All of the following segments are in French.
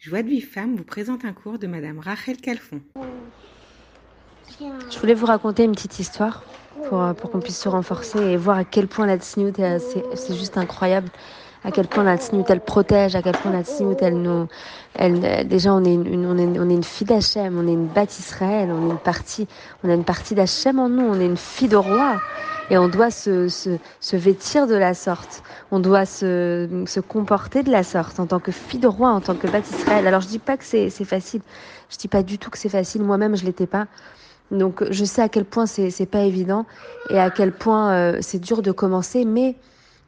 Joie de Vie Femme vous présente un cours de Madame Rachel Calfon. Je voulais vous raconter une petite histoire pour, euh, pour qu'on puisse se renforcer et voir à quel point la tsniout, c'est juste incroyable. À quel point la tsniout, elle protège, à quel point la tsniout, elle nous. Elle, déjà, on est une, on est, on est une fille d'Hachem, on est une bâtisse Israël, on est une partie, on a une partie d'Hachem en nous, on est une fille de roi. Et on doit se, se, se, vêtir de la sorte. On doit se, se, comporter de la sorte en tant que fille de roi, en tant que bâtisse Israël. Alors je dis pas que c'est facile. Je dis pas du tout que c'est facile. Moi-même, je l'étais pas. Donc je sais à quel point c'est pas évident et à quel point euh, c'est dur de commencer. Mais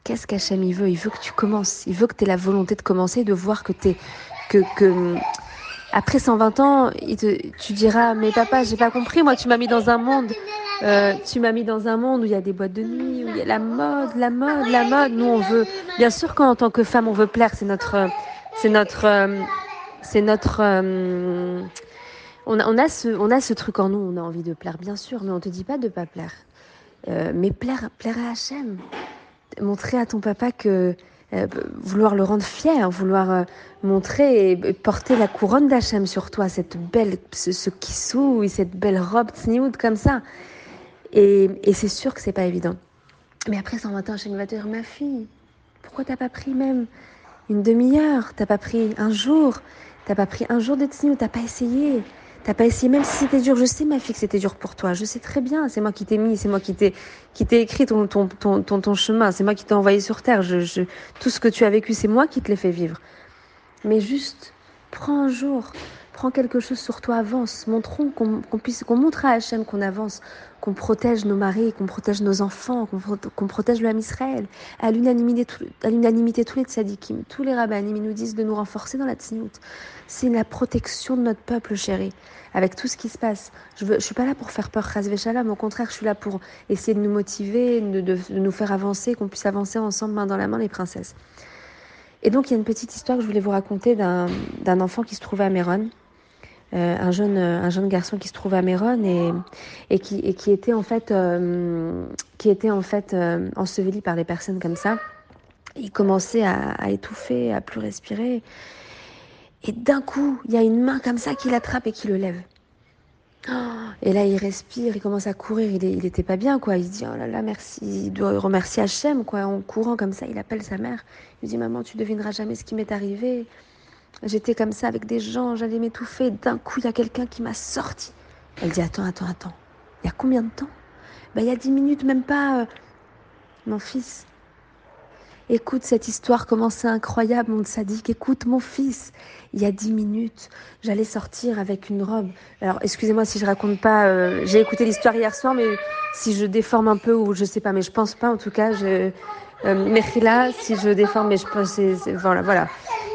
qu'est-ce qu'Hachem il veut? Il veut que tu commences. Il veut que tu aies la volonté de commencer, de voir que tu que que après 120 ans, tu diras mais papa, j'ai pas compris. Moi, tu m'as mis dans un monde euh, tu m'as mis dans un monde où il y a des boîtes de nuit, où il y a la mode, la mode, la mode. Nous, on veut, bien sûr, qu'en tant que femme, on veut plaire. C'est notre, c'est notre, euh, c'est notre. Euh, on a, on a ce, on a ce truc en nous. On a envie de plaire, bien sûr, mais on te dit pas de pas plaire. mais plaire, plaire à Hachem. Montrer à ton papa que vouloir le rendre fier, vouloir montrer et porter la couronne d'Hachem sur toi, cette belle, ce, ce kissou, cette belle robe tsniout comme ça. Et, et c'est sûr que c'est pas évident. Mais après 120 ans, Hachem va te dire, ma fille, pourquoi t'as pas pris même une demi-heure? T'as pas pris un jour? T'as pas pris un jour de tsniout T'as pas essayé? T'as pas essayé, même si c'était dur. Je sais, ma fille, que c'était dur pour toi. Je sais très bien. C'est moi qui t'ai mis, c'est moi qui t'ai, qui t'ai écrit ton, ton, ton, ton, ton chemin. C'est moi qui t'ai envoyé sur terre. Je, je, tout ce que tu as vécu, c'est moi qui te l'ai fait vivre. Mais juste, prends un jour, prends quelque chose sur toi, avance. Montrons qu'on puisse, qu'on montre à Hachem qu'on avance, qu'on protège nos maris, qu'on protège nos enfants, qu'on protège le Israël. À l'unanimité, tous les tzadikim, tous les rabbinim, ils nous disent de nous renforcer dans la tzniout. C'est la protection de notre peuple, chéri, avec tout ce qui se passe. Je ne suis pas là pour faire peur, mais au contraire, je suis là pour essayer de nous motiver, de, de, de nous faire avancer, qu'on puisse avancer ensemble, main dans la main, les princesses. Et donc, il y a une petite histoire que je voulais vous raconter d'un enfant qui se trouvait à Méron. Euh, un, jeune, un jeune garçon qui se trouvait à Méron et, et, qui, et qui était en fait, euh, qui était en fait euh, enseveli par des personnes comme ça. Il commençait à, à étouffer, à plus respirer. Et d'un coup, il y a une main comme ça qui l'attrape et qui le lève. Et là, il respire, il commence à courir. Il, était pas bien, quoi. Il dit, oh là là, merci. Il doit remercier Hachem, quoi. En courant comme ça, il appelle sa mère. Il dit, maman, tu devineras jamais ce qui m'est arrivé. J'étais comme ça avec des gens, j'allais m'étouffer. D'un coup, il y a quelqu'un qui m'a sorti. Elle dit, attends, attends, attends. Il y a combien de temps? Ben, Il y a dix minutes, même pas. Euh, mon fils, Écoute cette histoire, comment c'est incroyable, mon sadique. Écoute, mon fils, il y a dix minutes, j'allais sortir avec une robe. Alors, excusez-moi si je raconte pas. Euh, j'ai écouté l'histoire hier soir, mais si je déforme un peu ou je sais pas, mais je pense pas. En tout cas, je euh, si je déforme, mais je pense, voilà, voilà.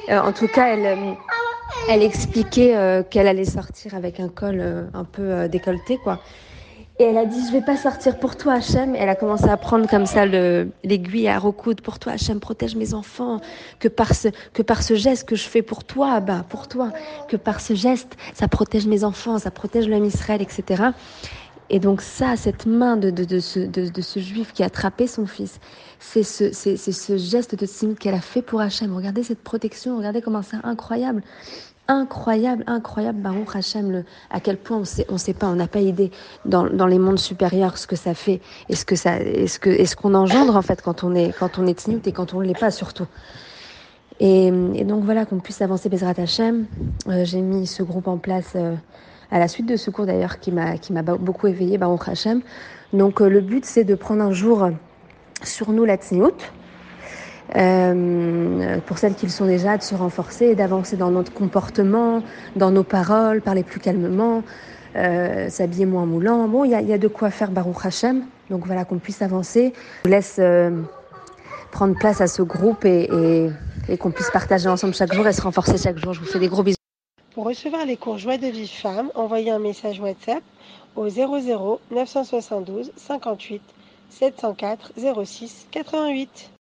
Euh, en tout cas, elle, euh, elle expliquait qu'elle allait sortir avec un col un peu décolleté, quoi. Et elle a dit, je vais pas sortir pour toi, Hachem. elle a commencé à prendre comme ça l'aiguille à recoudre. Pour toi, Hachem, protège mes enfants. Que par ce, que par ce geste que je fais pour toi, bah, pour toi, que par ce geste, ça protège mes enfants, ça protège l'homme Israël, etc. Et donc ça, cette main de, de, de, ce, de, de ce juif qui a attrapé son fils, c'est ce, c'est, ce geste de signe qu'elle a fait pour Hachem. Regardez cette protection, regardez comment c'est incroyable incroyable, incroyable, Baruch Hashem, le, à quel point on sait, on sait pas, on n'a pas idée dans, dans les mondes supérieurs ce que ça fait et ce que ça, est-ce que, est-ce qu'on engendre en fait quand on est, quand on est et quand on l'est pas surtout. Et, et, donc voilà qu'on puisse avancer Bezrat Hashem. Euh, j'ai mis ce groupe en place euh, à la suite de ce cours d'ailleurs qui m'a qui m'a beaucoup éveillé Baruch Hashem. Donc euh, le but c'est de prendre un jour sur nous la tsniout euh, pour celles qui le sont déjà, de se renforcer d'avancer dans notre comportement, dans nos paroles, parler plus calmement, euh, s'habiller moins moulant. Bon, il y a, de quoi faire Baruch Hashem, donc voilà qu'on puisse avancer. Je vous laisse euh, prendre place à ce groupe et, et, et qu'on puisse partager ensemble chaque jour et se renforcer chaque jour. Je vous fais des gros bisous. Pour recevoir les cours Joie de vie femme, envoyez un message WhatsApp au 00 972 58 704 06 88.